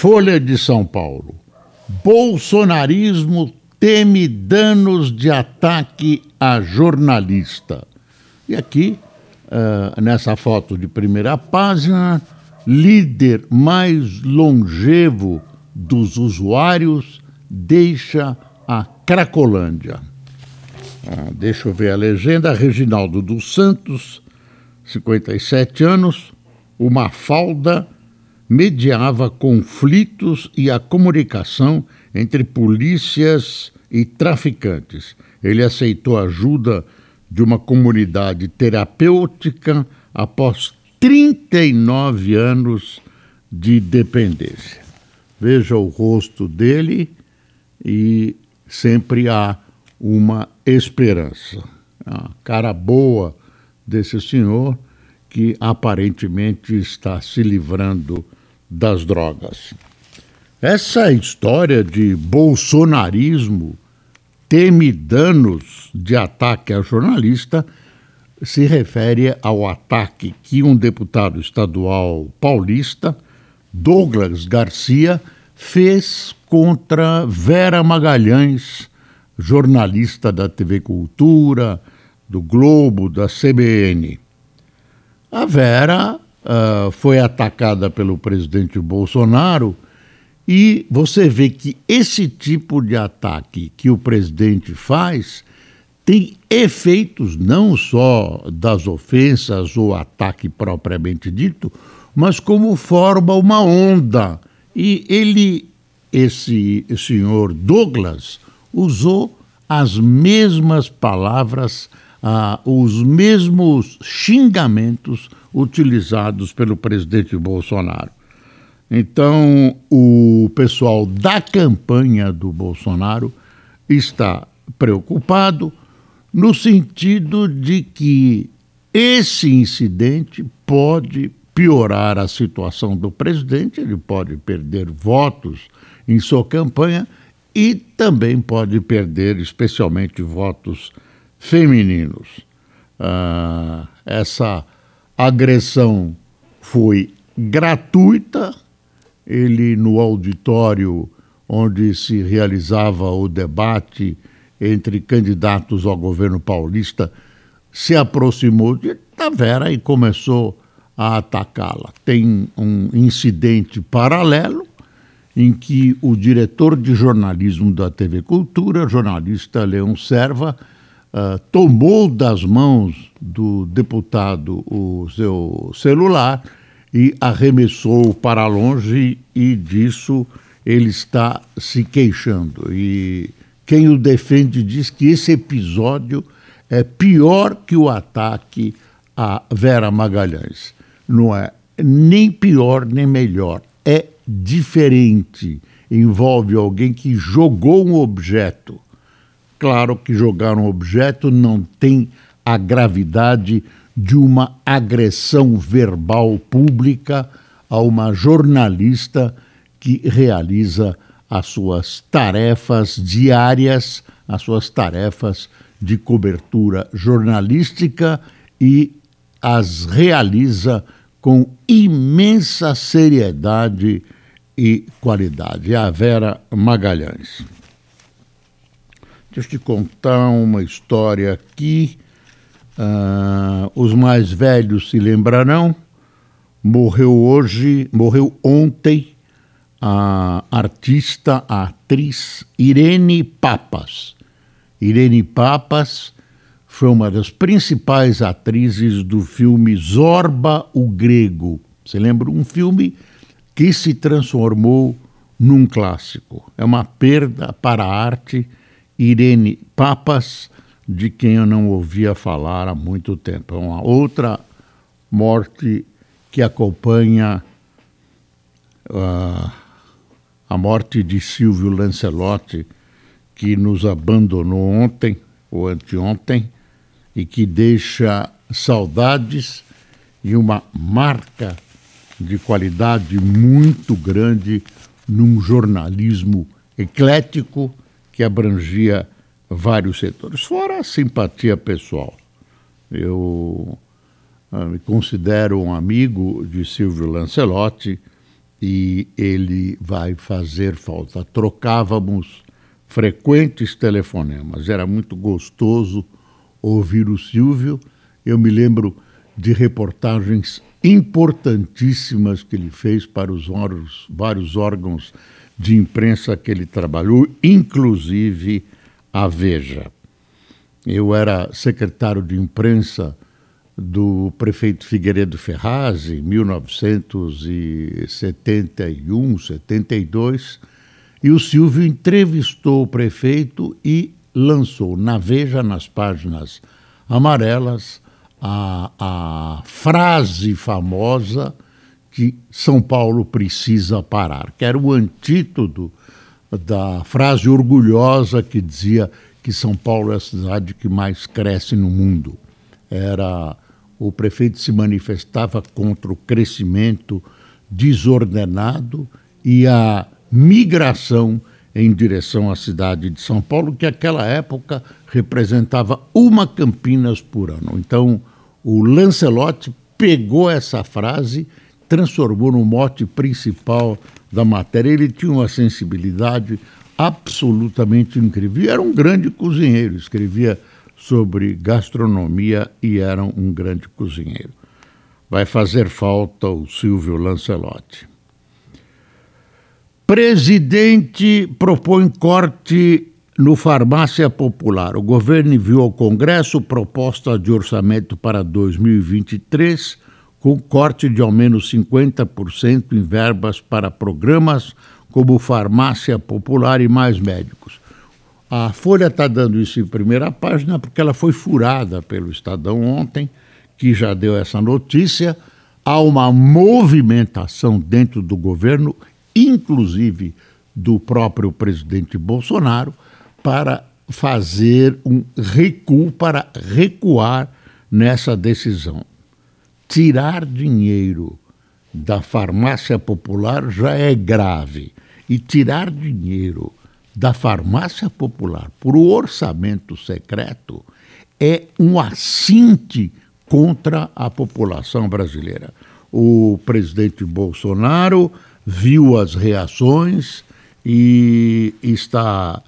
Folha de São Paulo. Bolsonarismo teme danos de ataque a jornalista. E aqui, uh, nessa foto de primeira página, líder mais longevo dos usuários deixa a Cracolândia. Ah, deixa eu ver a legenda. Reginaldo dos Santos, 57 anos, uma falda mediava conflitos e a comunicação entre polícias e traficantes. Ele aceitou a ajuda de uma comunidade terapêutica após 39 anos de dependência. Veja o rosto dele e sempre há uma esperança. A cara boa desse senhor que aparentemente está se livrando das drogas. Essa história de bolsonarismo teme danos de ataque a jornalista se refere ao ataque que um deputado estadual paulista, Douglas Garcia, fez contra Vera Magalhães, jornalista da TV Cultura, do Globo, da CBN. A Vera uh, foi atacada pelo presidente Bolsonaro e você vê que esse tipo de ataque que o presidente faz tem efeitos não só das ofensas ou ataque propriamente dito, mas como forma uma onda. E ele, esse senhor Douglas, usou as mesmas palavras, ah, os mesmos xingamentos utilizados pelo presidente Bolsonaro. Então, o pessoal da campanha do Bolsonaro está preocupado no sentido de que esse incidente pode piorar a situação do presidente, ele pode perder votos em sua campanha e também pode perder, especialmente, votos femininos. Ah, essa agressão foi gratuita, ele, no auditório onde se realizava o debate entre candidatos ao governo paulista, se aproximou de Tavera e começou a atacá-la. Tem um incidente paralelo em que o diretor de jornalismo da TV Cultura, jornalista Leão Serva, uh, tomou das mãos do deputado o seu celular e arremessou para longe e disso ele está se queixando. E quem o defende diz que esse episódio é pior que o ataque a Vera Magalhães. Não é nem pior nem melhor, é diferente. Envolve alguém que jogou um objeto. Claro que jogar um objeto não tem a gravidade de uma agressão verbal pública a uma jornalista que realiza as suas tarefas diárias, as suas tarefas de cobertura jornalística e as realiza com imensa seriedade e qualidade. É a Vera Magalhães. Deixa eu te contar uma história aqui. Uh, os mais velhos se lembrarão. Morreu hoje, morreu ontem a artista, a atriz Irene Papas. Irene Papas foi uma das principais atrizes do filme Zorba o Grego. Você lembra? Um filme que se transformou num clássico. É uma perda para a arte. Irene Papas, de quem eu não ouvia falar há muito tempo. É uma outra morte que acompanha uh, a morte de Silvio Lancelotti, que nos abandonou ontem ou anteontem e que deixa saudades e uma marca de qualidade muito grande num jornalismo eclético que abrangia vários setores, fora a simpatia pessoal. Eu ah, me considero um amigo de Silvio Lancelotti e ele vai fazer falta. Trocávamos frequentes telefonemas, era muito gostoso ouvir o Silvio. Eu me lembro de reportagens importantíssimas que ele fez para os órgãos, vários órgãos de imprensa que ele trabalhou, inclusive a Veja. Eu era secretário de imprensa do prefeito Figueiredo Ferraz em 1971, 72, e o Silvio entrevistou o prefeito e lançou na Veja, nas páginas amarelas, a, a frase famosa que São Paulo precisa parar, que era o antídoto da frase orgulhosa que dizia que São Paulo é a cidade que mais cresce no mundo. Era o prefeito se manifestava contra o crescimento desordenado e a migração em direção à cidade de São Paulo, que naquela época representava uma Campinas por ano. Então, o Lancelotti pegou essa frase, transformou no mote principal da matéria. Ele tinha uma sensibilidade absolutamente incrível. Era um grande cozinheiro, escrevia sobre gastronomia e era um grande cozinheiro. Vai fazer falta o Silvio Lancelotti. Presidente propõe corte no Farmácia Popular. O governo enviou ao Congresso proposta de orçamento para 2023 com corte de ao menos 50% em verbas para programas como Farmácia Popular e Mais Médicos. A Folha está dando isso em primeira página porque ela foi furada pelo Estadão ontem, que já deu essa notícia. Há uma movimentação dentro do governo inclusive do próprio presidente Bolsonaro, para fazer um recuo, para recuar nessa decisão. Tirar dinheiro da farmácia popular já é grave. E tirar dinheiro da farmácia popular por orçamento secreto é um assinte contra a população brasileira. O presidente Bolsonaro viu as reações e está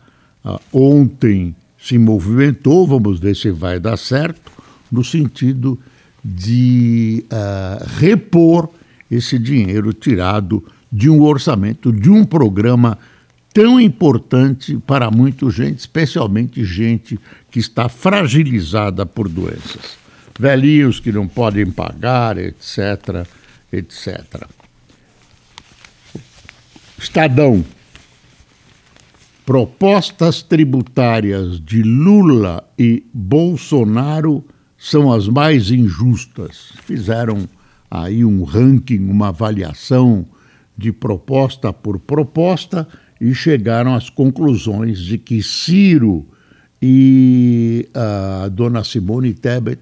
uh, ontem se movimentou, vamos ver se vai dar certo, no sentido de uh, repor esse dinheiro tirado de um orçamento, de um programa tão importante para muita gente, especialmente gente que está fragilizada por doenças. Velhinhos que não podem pagar, etc., etc. Estadão. Propostas tributárias de Lula e Bolsonaro são as mais injustas. Fizeram aí um ranking, uma avaliação de proposta por proposta e chegaram às conclusões de que Ciro e a dona Simone Tebet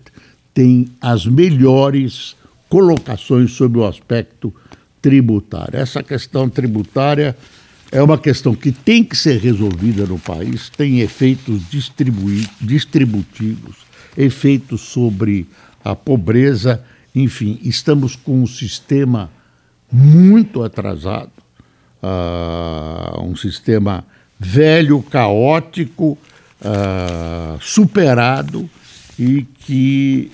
têm as melhores colocações sobre o aspecto tributária. Essa questão tributária é uma questão que tem que ser resolvida no país, tem efeitos distributivos, efeitos sobre a pobreza, enfim, estamos com um sistema muito atrasado, uh, um sistema velho, caótico, uh, superado e que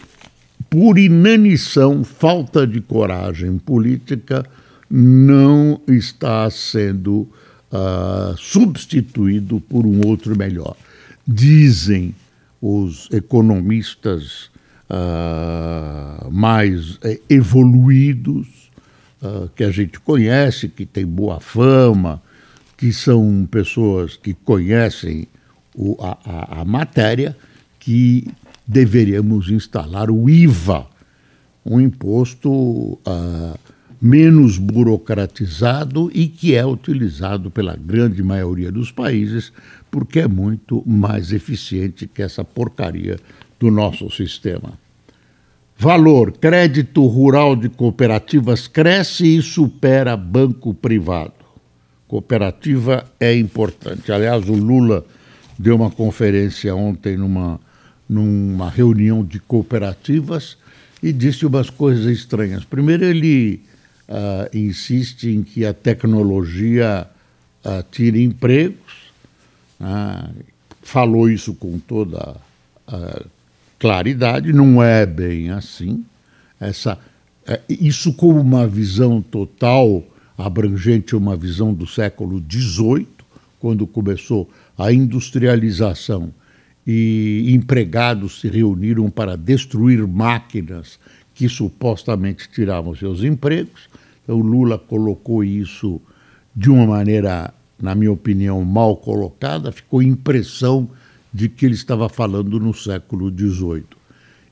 por inanição, falta de coragem política, não está sendo uh, substituído por um outro melhor. Dizem os economistas uh, mais uh, evoluídos, ah, que a gente conhece, que tem boa fama, que são pessoas que conhecem o, a, a, a matéria, que deveríamos instalar o IVA, um imposto uh, menos burocratizado e que é utilizado pela grande maioria dos países porque é muito mais eficiente que essa porcaria do nosso sistema. Valor: crédito rural de cooperativas cresce e supera banco privado. Cooperativa é importante. Aliás, o Lula deu uma conferência ontem numa, numa reunião de cooperativas e disse umas coisas estranhas. Primeiro, ele uh, insiste em que a tecnologia uh, tire empregos, uh, falou isso com toda claridade, não é bem assim. Essa, é, isso como uma visão total, abrangente, uma visão do século XVIII, quando começou a industrialização e empregados se reuniram para destruir máquinas que supostamente tiravam seus empregos. Então, Lula colocou isso de uma maneira, na minha opinião, mal colocada, ficou impressão de que ele estava falando no século XVIII.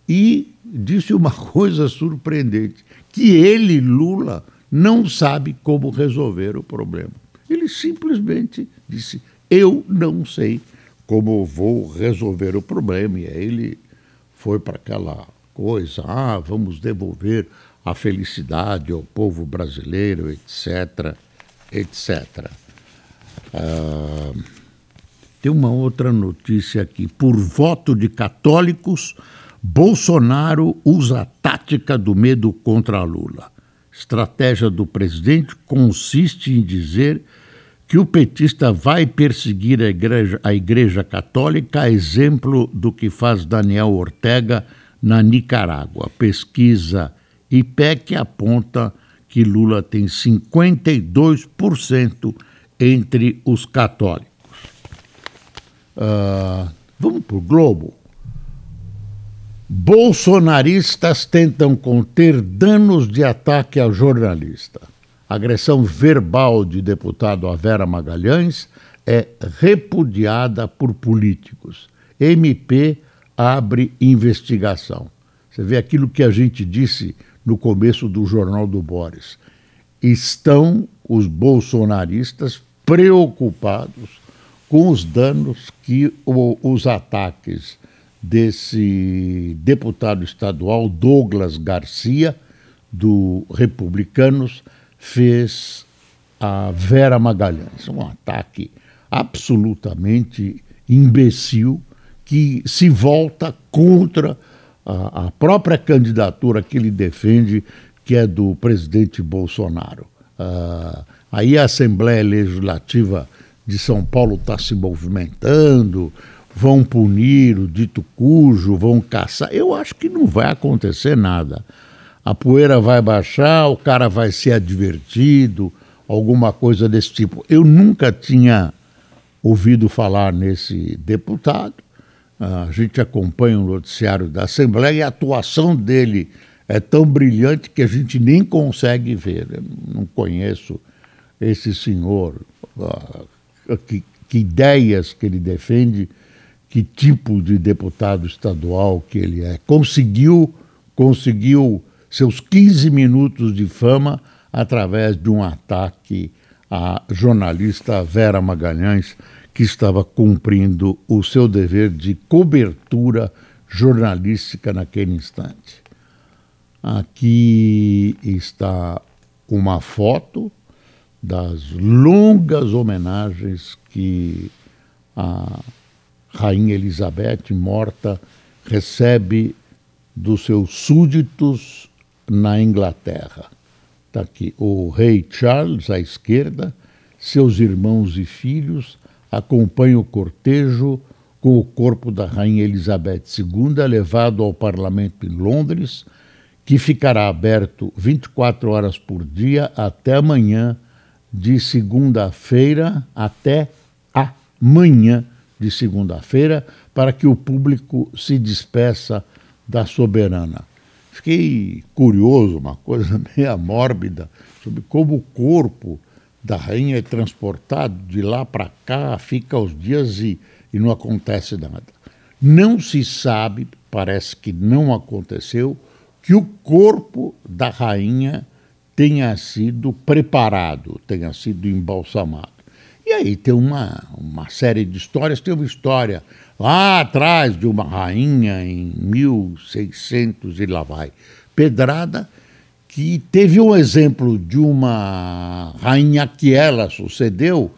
E disse uma coisa surpreendente: que ele, Lula, não sabe como resolver o problema. Ele simplesmente disse: Eu não sei como vou resolver o problema. E aí ele foi para aquela coisa: ah, vamos devolver a felicidade ao povo brasileiro, etc., etc. Ah, tem uma outra notícia aqui. Por voto de católicos, Bolsonaro usa a tática do medo contra Lula. Estratégia do presidente consiste em dizer que o petista vai perseguir a igreja, a igreja católica, a exemplo do que faz Daniel Ortega na Nicarágua. Pesquisa IPEC aponta que Lula tem 52% entre os católicos. Uh, vamos para o Globo. Bolsonaristas tentam conter danos de ataque a jornalista. agressão verbal de deputado Avera Magalhães é repudiada por políticos. MP abre investigação. Você vê aquilo que a gente disse no começo do Jornal do Boris. Estão os bolsonaristas preocupados com os danos que o, os ataques desse deputado estadual Douglas Garcia, do Republicanos, fez a Vera Magalhães. Um ataque absolutamente imbecil que se volta contra a, a, própria candidatura que ele defende, que é do presidente Bolsonaro. Uh, aí a Assembleia Legislativa de São Paulo está se movimentando, vão punir o dito cujo, vão caçar. Eu acho que não vai acontecer nada. A poeira vai baixar, o cara vai ser advertido, alguma coisa desse tipo. Eu nunca tinha ouvido falar nesse deputado. A gente acompanha o noticiário da Assembleia e a atuação dele é tão brilhante que a gente nem consegue ver. Eu não conheço esse senhor que, que ideias que ele defende, que tipo de deputado estadual que ele é. Conseguiu, conseguiu seus 15 minutos de fama através de um ataque à jornalista Vera Magalhães, que estava cumprindo o seu dever de cobertura jornalística naquele instante. Aqui está uma foto das longas homenagens que a Rainha Elizabeth, morta, recebe dos seus súditos na Inglaterra. Está aqui o rei Charles à esquerda, seus irmãos e filhos acompanham o cortejo com o corpo da Rainha Elizabeth II levado ao parlamento em Londres, que ficará aberto 24 horas por dia até amanhã, de segunda-feira até amanhã de segunda-feira, para que o público se despeça da soberana. Fiquei curioso, uma coisa meio mórbida, sobre como o corpo da rainha é transportado de lá para cá, fica os dias e, e não acontece nada. Não se sabe, parece que não aconteceu, que o corpo da rainha tenha sido preparado, tenha sido embalsamado. E aí tem uma, uma série de histórias. Tem uma história lá atrás de uma rainha em 1600 e lá vai, Pedrada, que teve um exemplo de uma rainha que ela sucedeu,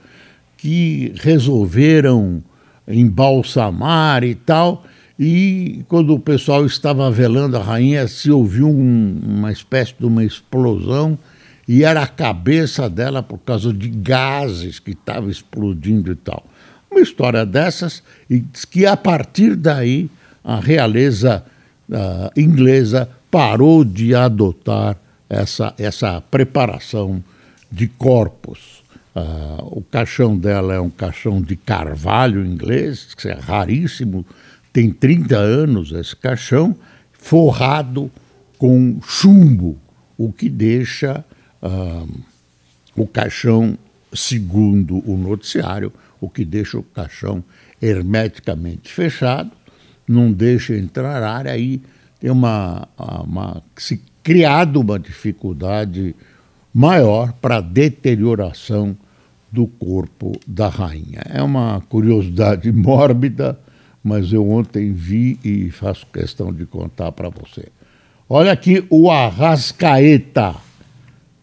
que resolveram embalsamar e tal, e quando o pessoal estava velando a rainha, se ouviu um, uma espécie de uma explosão e era a cabeça dela por causa de gases que estavam explodindo e tal. Uma história dessas, e diz que a partir daí a realeza uh, inglesa parou de adotar essa, essa preparação de corpos. Uh, o caixão dela é um caixão de carvalho inglês, que é raríssimo, tem 30 anos esse caixão, forrado com chumbo, o que deixa uh, o caixão, segundo o noticiário, o que deixa o caixão hermeticamente fechado, não deixa entrar ar, aí tem uma, uma se criado uma dificuldade maior para a deterioração do corpo da rainha. É uma curiosidade mórbida, mas eu ontem vi e faço questão de contar para você. Olha aqui o Arrascaeta.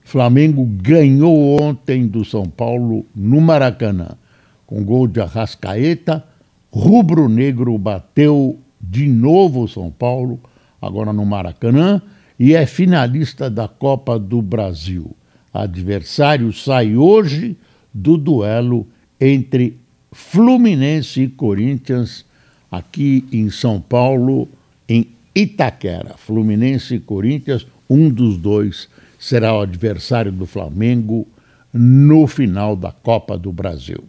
Flamengo ganhou ontem do São Paulo no Maracanã. Com gol de Arrascaeta, rubro-negro bateu de novo o São Paulo, agora no Maracanã, e é finalista da Copa do Brasil. Adversário sai hoje do duelo entre Fluminense e Corinthians, aqui em São Paulo, em Itaquera. Fluminense e Corinthians, um dos dois será o adversário do Flamengo no final da Copa do Brasil.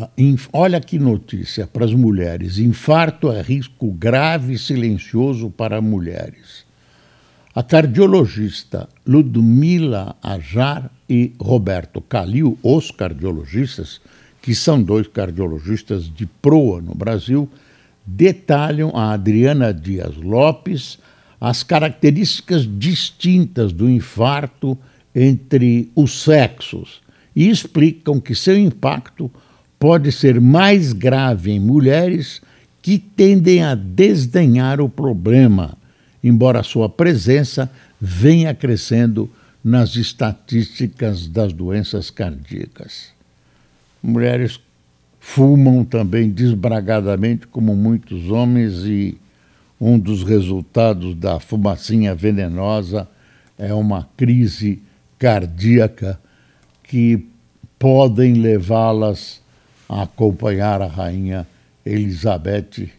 Ah, olha que notícia para as mulheres: infarto é risco grave e silencioso para mulheres. A cardiologista Ludmila Ajar e Roberto Calil, os cardiologistas, que são dois cardiologistas de proa no Brasil, detalham a Adriana Dias Lopes as características distintas do infarto entre os sexos e explicam que seu impacto pode ser mais grave em mulheres que tendem a desdenhar o problema, embora sua presença venha crescendo nas estatísticas das doenças cardíacas. Mulheres fumam também desbragadamente, como muitos homens, e um dos resultados da fumacinha venenosa é uma crise cardíaca que podem levá-las acompanhar a rainha Elizabeth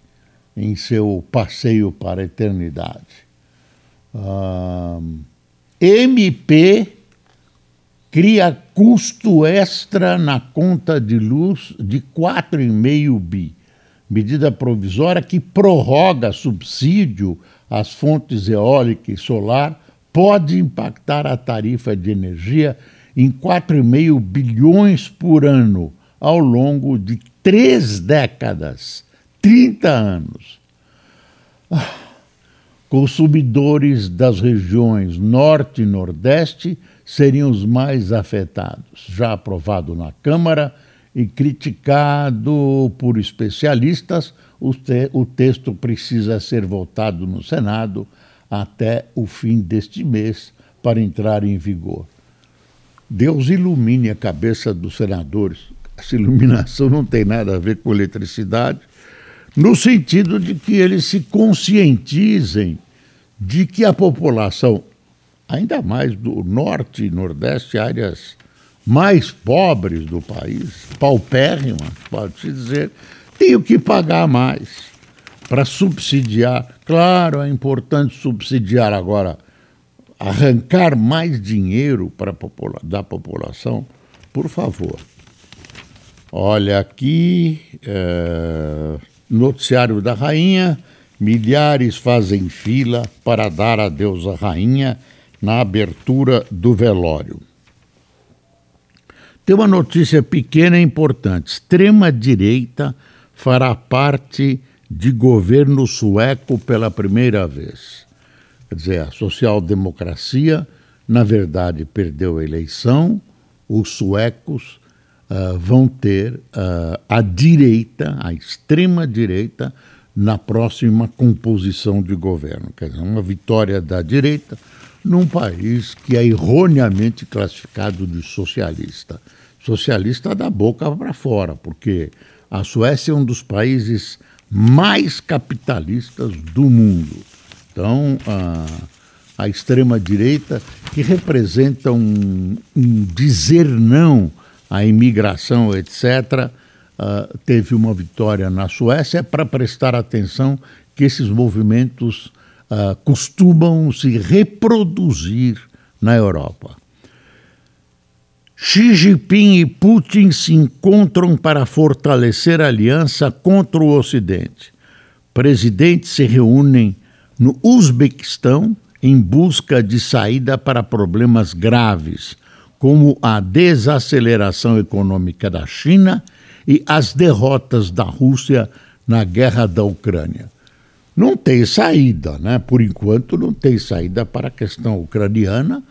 em seu passeio para a eternidade. MP cria custo extra na conta de luz de 4,5 bi. Medida provisória que prorroga subsídio às fontes eólica e solar pode impactar a tarifa de energia em 4,5 bilhões por ano ao longo de três décadas, 30 anos. Ah, consumidores das regiões Norte e Nordeste seriam os mais afetados. Já aprovado na Câmara e criticado por especialistas, o, te o texto precisa ser votado no Senado até o fim deste mês para entrar em vigor. Deus ilumine a cabeça dos senadores essa iluminação não tem nada a ver com eletricidade, no sentido de que eles se conscientizem de que a população, ainda mais do norte e nordeste, áreas mais pobres do país, paupérrimas, pode-se dizer, tem que pagar mais para subsidiar. Claro, é importante subsidiar agora, arrancar mais dinheiro para popula da população, por favor. Olha aqui, é, noticiário da rainha, milhares fazem fila para dar adeus à rainha na abertura do velório. Tem uma notícia pequena e importante. Extrema-direita fará parte de governo sueco pela primeira vez. Quer dizer, a social-democracia, na verdade, perdeu a eleição, os suecos uh, vão ter uh, a direita, a extrema-direita, na próxima composição de governo. Quer dizer, uma vitória da direita num país que é erroneamente classificado de socialista. Socialista da boca para fora, porque a Suécia é um dos países mais capitalistas do mundo. Então, a, a extrema-direita, que representa um, um, dizer não à imigração, etc., uh, teve uma vitória na Suécia para prestar atenção que esses movimentos uh, costumam se reproduzir na Europa. Xi Jinping e Putin se encontram para fortalecer a aliança contra o Ocidente. Presidentes se reúnem no Uzbequistão em busca de saída para problemas graves, como a desaceleração econômica da China e as derrotas da Rússia na guerra da Ucrânia. Não tem saída, né? Por enquanto não tem saída para a questão ucraniana.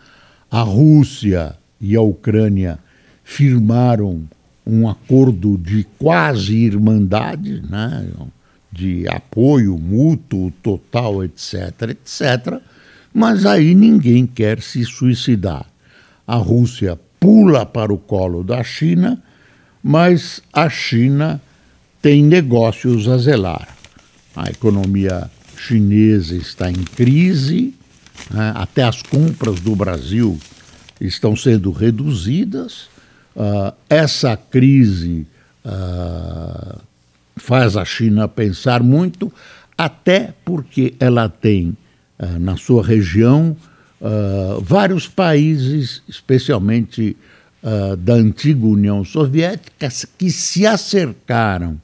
A Rússia e a Ucrânia firmaram um acordo de quase irmandade, né? de apoio mútuo, total, etc., etc., mas aí ninguém quer se suicidar. A Rússia pula para o colo da China, mas a China tem negócios a zelar. A economia chinesa está em crise, né? até as compras do Brasil estão sendo reduzidas. Uh, essa crise uh, faz a China pensar muito, até porque ela tem uh, na sua região vários países, especialmente da antiga União Soviética, que se acercaram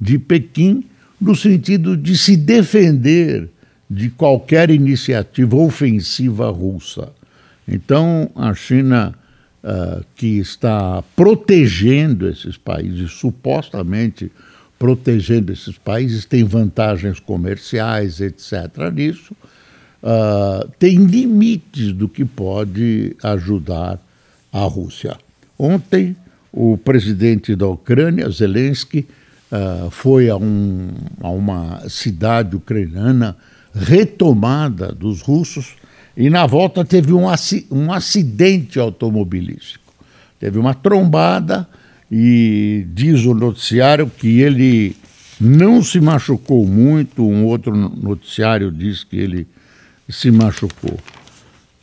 de Pequim no sentido de se defender de qualquer iniciativa ofensiva russa. Então, a China, uh, que está protegendo esses países, supostamente protegendo esses países, tem vantagens comerciais, etc. nisso, uh, tem limites do que pode ajudar a Rússia. Ontem, o presidente da Ucrânia, Zelensky, uh, foi a, um, a uma cidade ucraniana retomada dos russos e na volta teve um, um acidente automobilístico. Teve uma trombada e diz o noticiário que ele não se machucou muito, um outro noticiário diz que ele se machucou.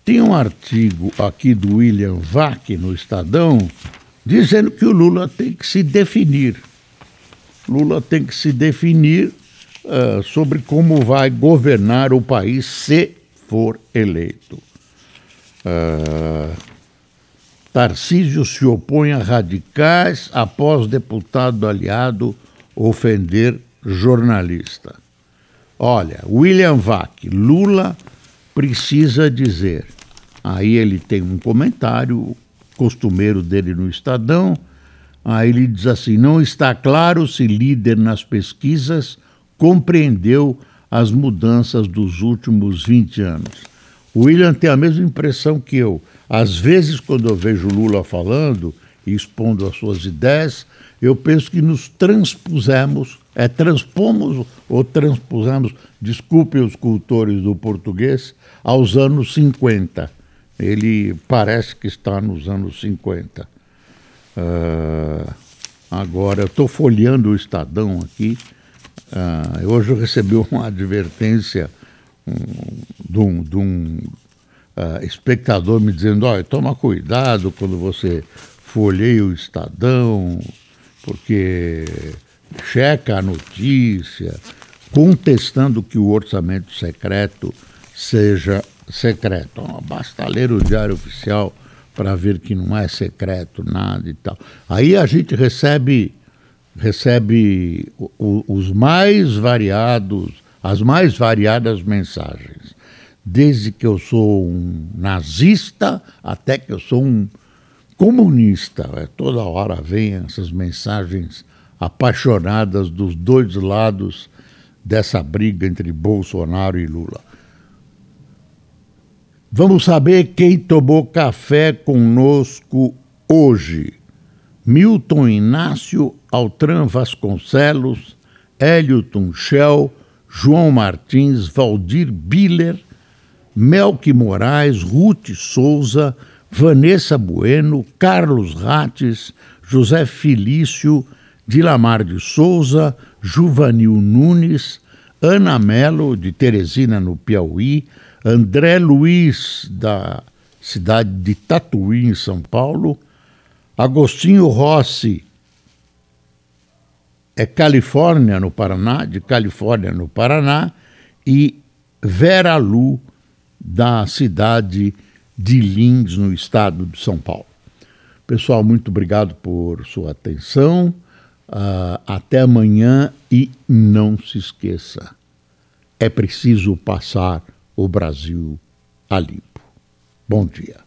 Tem um artigo aqui do William Vac no Estadão dizendo que o Lula tem que se definir. Lula tem que se definir uh, sobre como vai governar o país se for eleito. Uh, Tarcísio se opõe a radicais após deputado aliado ofender jornalista. Olha, William Vac, Lula precisa dizer. Aí ele tem um comentário costumeiro dele no Estadão. Aí ele diz assim: não está claro se líder nas pesquisas compreendeu as mudanças dos últimos 20 anos. O William tem a mesma impressão que eu. Às vezes, quando eu vejo Lula falando e expondo as suas ideias, eu penso que nos transpusemos, é, transpomos ou transpusemos, desculpem os cultores do português, aos anos 50. Ele parece que está nos anos 50. Uh, ah, agora, estou folheando o Estadão aqui ah, hoje eu recebi uma advertência de um, de um uh, espectador me dizendo: olha, toma cuidado quando você folheia o Estadão, porque checa a notícia, contestando que o orçamento secreto seja secreto. Basta ler o Diário Oficial para ver que não é secreto nada e tal. Aí a gente recebe recebe os mais variados, as mais variadas mensagens. Desde que eu sou um nazista até que eu sou um comunista. É, toda hora vem essas mensagens apaixonadas dos dois lados dessa briga entre Bolsonaro e Lula. Vamos saber quem tomou café conosco hoje. Milton Inácio, Altran Vasconcelos, Hélio Tunchel, João Martins, Valdir Biller, Melque Moraes, Ruth Souza, Vanessa Bueno, Carlos Rates, José Felício, Dilamar de Souza, Juvanil Nunes, Ana Melo, de Teresina, no Piauí, André Luiz, da cidade de Tatuí, em São Paulo, Agostinho Rossi, é Califórnia, no Paraná, de Califórnia, no Paraná, e Vera Lu, da cidade de Lins, no estado de São Paulo. Pessoal, muito obrigado por sua atenção. Uh, até amanhã e não se esqueça: é preciso passar o Brasil a limpo. Bom dia.